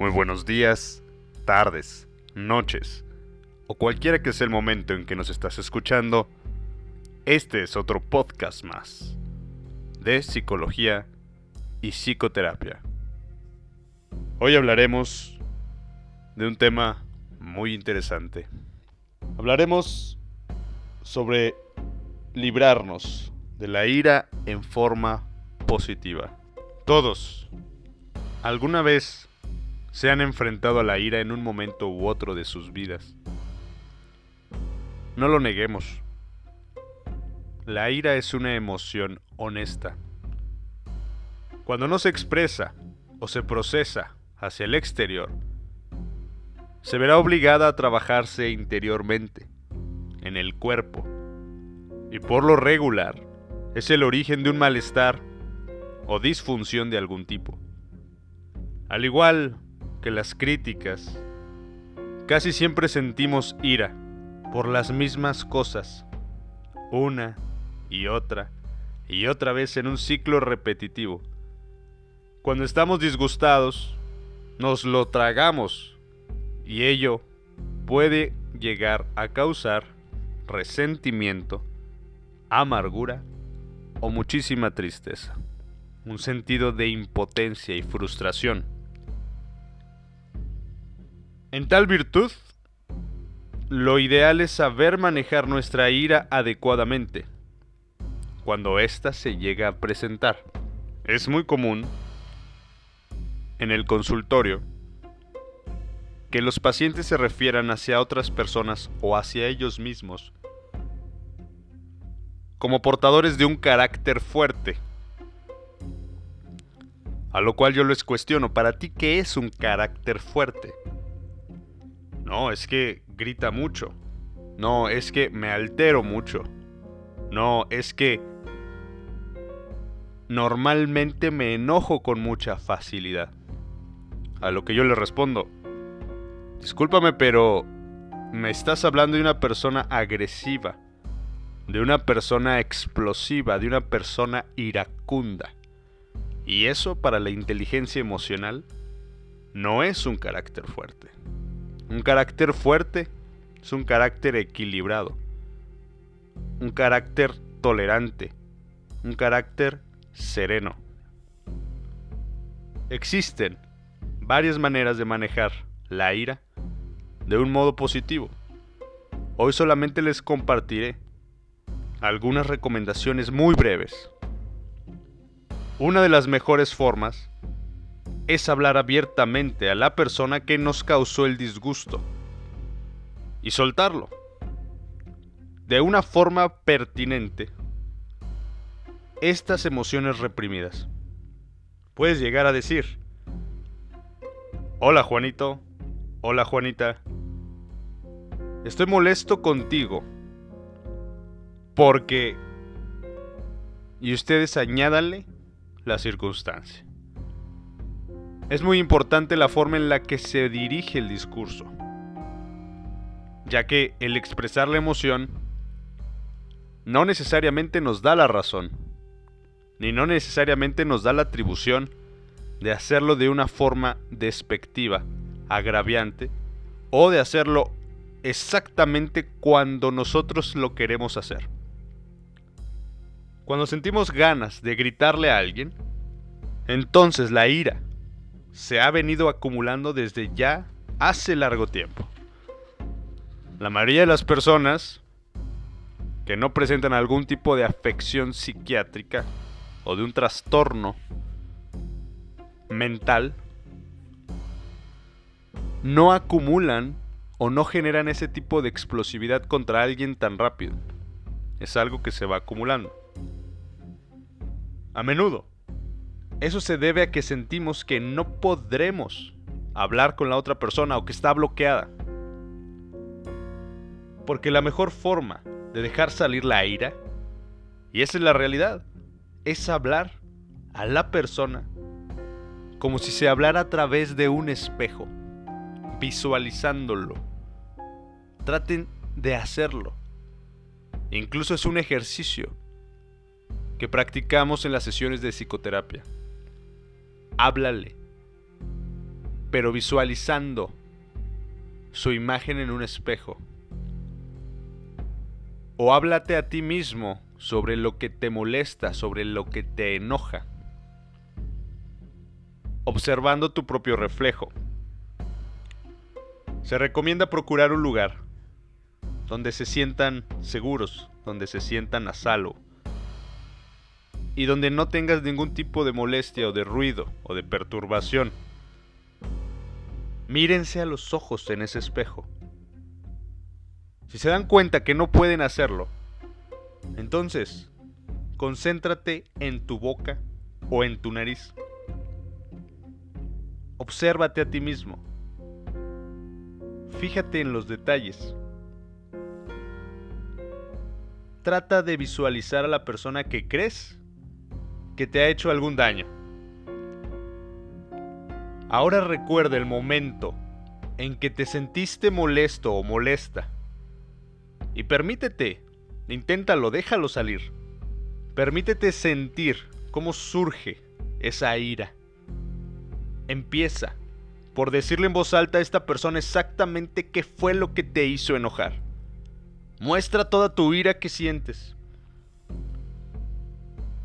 Muy buenos días, tardes, noches o cualquiera que sea el momento en que nos estás escuchando. Este es otro podcast más de psicología y psicoterapia. Hoy hablaremos de un tema muy interesante. Hablaremos sobre librarnos de la ira en forma positiva. Todos, alguna vez se han enfrentado a la ira en un momento u otro de sus vidas. No lo neguemos. La ira es una emoción honesta. Cuando no se expresa o se procesa hacia el exterior, se verá obligada a trabajarse interiormente, en el cuerpo, y por lo regular es el origen de un malestar o disfunción de algún tipo. Al igual que las críticas, casi siempre sentimos ira por las mismas cosas, una y otra y otra vez en un ciclo repetitivo. Cuando estamos disgustados, nos lo tragamos y ello puede llegar a causar resentimiento, amargura o muchísima tristeza, un sentido de impotencia y frustración. En tal virtud, lo ideal es saber manejar nuestra ira adecuadamente cuando ésta se llega a presentar. Es muy común en el consultorio que los pacientes se refieran hacia otras personas o hacia ellos mismos como portadores de un carácter fuerte. A lo cual yo les cuestiono, ¿para ti qué es un carácter fuerte? No, es que grita mucho. No, es que me altero mucho. No, es que normalmente me enojo con mucha facilidad. A lo que yo le respondo, discúlpame, pero me estás hablando de una persona agresiva, de una persona explosiva, de una persona iracunda. Y eso para la inteligencia emocional no es un carácter fuerte. Un carácter fuerte es un carácter equilibrado, un carácter tolerante, un carácter sereno. Existen varias maneras de manejar la ira de un modo positivo. Hoy solamente les compartiré algunas recomendaciones muy breves. Una de las mejores formas es hablar abiertamente a la persona que nos causó el disgusto y soltarlo de una forma pertinente estas emociones reprimidas. Puedes llegar a decir, hola Juanito, hola Juanita, estoy molesto contigo porque... Y ustedes añádanle la circunstancia. Es muy importante la forma en la que se dirige el discurso, ya que el expresar la emoción no necesariamente nos da la razón, ni no necesariamente nos da la atribución de hacerlo de una forma despectiva, agraviante, o de hacerlo exactamente cuando nosotros lo queremos hacer. Cuando sentimos ganas de gritarle a alguien, entonces la ira se ha venido acumulando desde ya hace largo tiempo. La mayoría de las personas que no presentan algún tipo de afección psiquiátrica o de un trastorno mental no acumulan o no generan ese tipo de explosividad contra alguien tan rápido. Es algo que se va acumulando. A menudo, eso se debe a que sentimos que no podremos hablar con la otra persona o que está bloqueada. Porque la mejor forma de dejar salir la ira, y esa es la realidad, es hablar a la persona como si se hablara a través de un espejo, visualizándolo. Traten de hacerlo. Incluso es un ejercicio que practicamos en las sesiones de psicoterapia háblale. pero visualizando su imagen en un espejo. O háblate a ti mismo sobre lo que te molesta, sobre lo que te enoja, observando tu propio reflejo. Se recomienda procurar un lugar donde se sientan seguros, donde se sientan a salvo y donde no tengas ningún tipo de molestia o de ruido o de perturbación. Mírense a los ojos en ese espejo. Si se dan cuenta que no pueden hacerlo, entonces concéntrate en tu boca o en tu nariz. Obsérvate a ti mismo. Fíjate en los detalles. Trata de visualizar a la persona que crees que te ha hecho algún daño. Ahora recuerda el momento en que te sentiste molesto o molesta. Y permítete, inténtalo, déjalo salir. Permítete sentir cómo surge esa ira. Empieza por decirle en voz alta a esta persona exactamente qué fue lo que te hizo enojar. Muestra toda tu ira que sientes.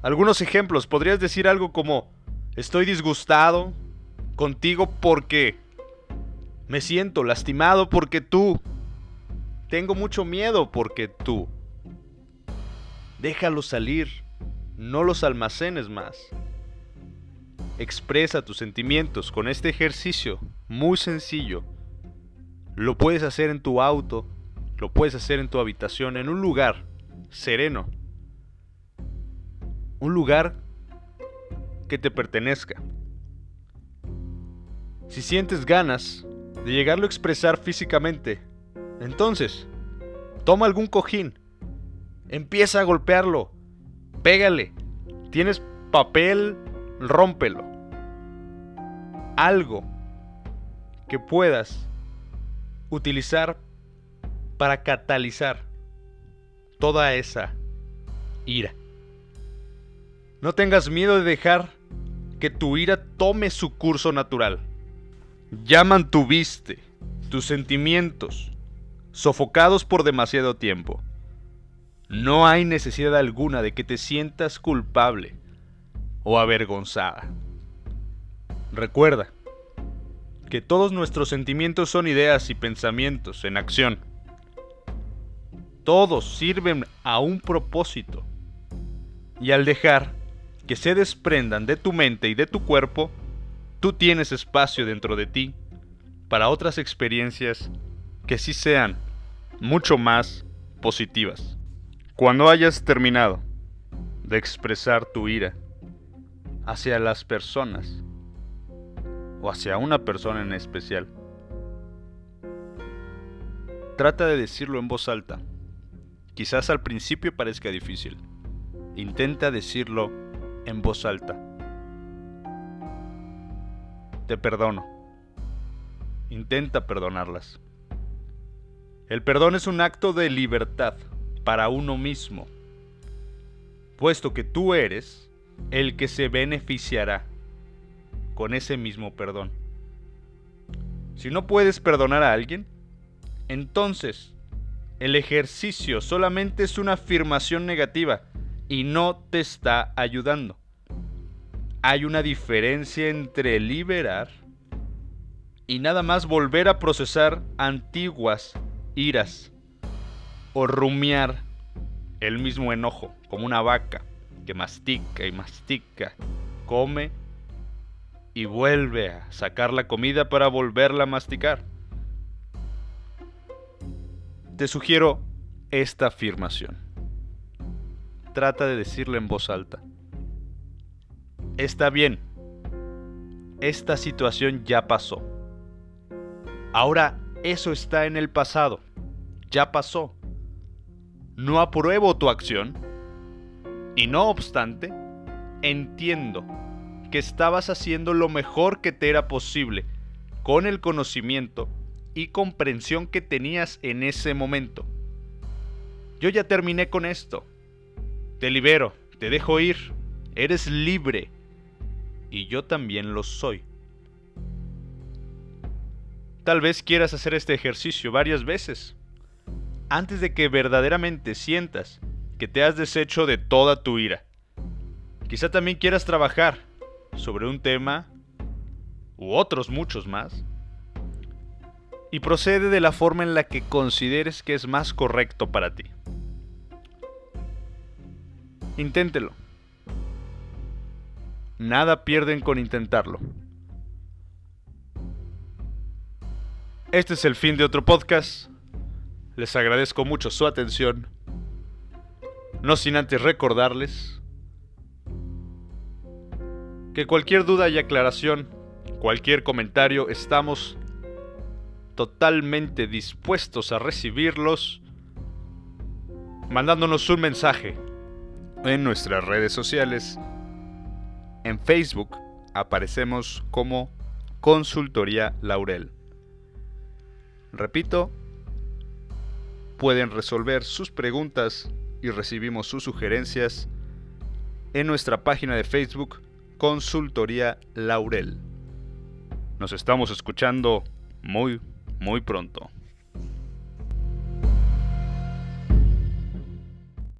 Algunos ejemplos, podrías decir algo como, estoy disgustado contigo porque me siento lastimado porque tú, tengo mucho miedo porque tú. Déjalo salir, no los almacenes más. Expresa tus sentimientos con este ejercicio muy sencillo. Lo puedes hacer en tu auto, lo puedes hacer en tu habitación, en un lugar sereno un lugar que te pertenezca. Si sientes ganas de llegarlo a expresar físicamente, entonces, toma algún cojín, empieza a golpearlo, pégale, tienes papel, rómpelo. Algo que puedas utilizar para catalizar toda esa ira. No tengas miedo de dejar que tu ira tome su curso natural. Ya mantuviste tus sentimientos sofocados por demasiado tiempo. No hay necesidad alguna de que te sientas culpable o avergonzada. Recuerda que todos nuestros sentimientos son ideas y pensamientos en acción. Todos sirven a un propósito. Y al dejar que se desprendan de tu mente y de tu cuerpo, tú tienes espacio dentro de ti para otras experiencias que sí sean mucho más positivas. Cuando hayas terminado de expresar tu ira hacia las personas o hacia una persona en especial, trata de decirlo en voz alta. Quizás al principio parezca difícil. Intenta decirlo en voz alta. Te perdono. Intenta perdonarlas. El perdón es un acto de libertad para uno mismo, puesto que tú eres el que se beneficiará con ese mismo perdón. Si no puedes perdonar a alguien, entonces el ejercicio solamente es una afirmación negativa y no te está ayudando. Hay una diferencia entre liberar y nada más volver a procesar antiguas iras o rumiar el mismo enojo como una vaca que mastica y mastica, come y vuelve a sacar la comida para volverla a masticar. Te sugiero esta afirmación trata de decirle en voz alta. Está bien, esta situación ya pasó. Ahora eso está en el pasado, ya pasó. No apruebo tu acción y no obstante, entiendo que estabas haciendo lo mejor que te era posible con el conocimiento y comprensión que tenías en ese momento. Yo ya terminé con esto. Te libero, te dejo ir, eres libre. Y yo también lo soy. Tal vez quieras hacer este ejercicio varias veces antes de que verdaderamente sientas que te has deshecho de toda tu ira. Quizá también quieras trabajar sobre un tema u otros muchos más y procede de la forma en la que consideres que es más correcto para ti. Inténtelo. Nada pierden con intentarlo. Este es el fin de otro podcast. Les agradezco mucho su atención. No sin antes recordarles que cualquier duda y aclaración, cualquier comentario, estamos totalmente dispuestos a recibirlos mandándonos un mensaje en nuestras redes sociales. En Facebook aparecemos como Consultoría Laurel. Repito, pueden resolver sus preguntas y recibimos sus sugerencias en nuestra página de Facebook Consultoría Laurel. Nos estamos escuchando muy, muy pronto.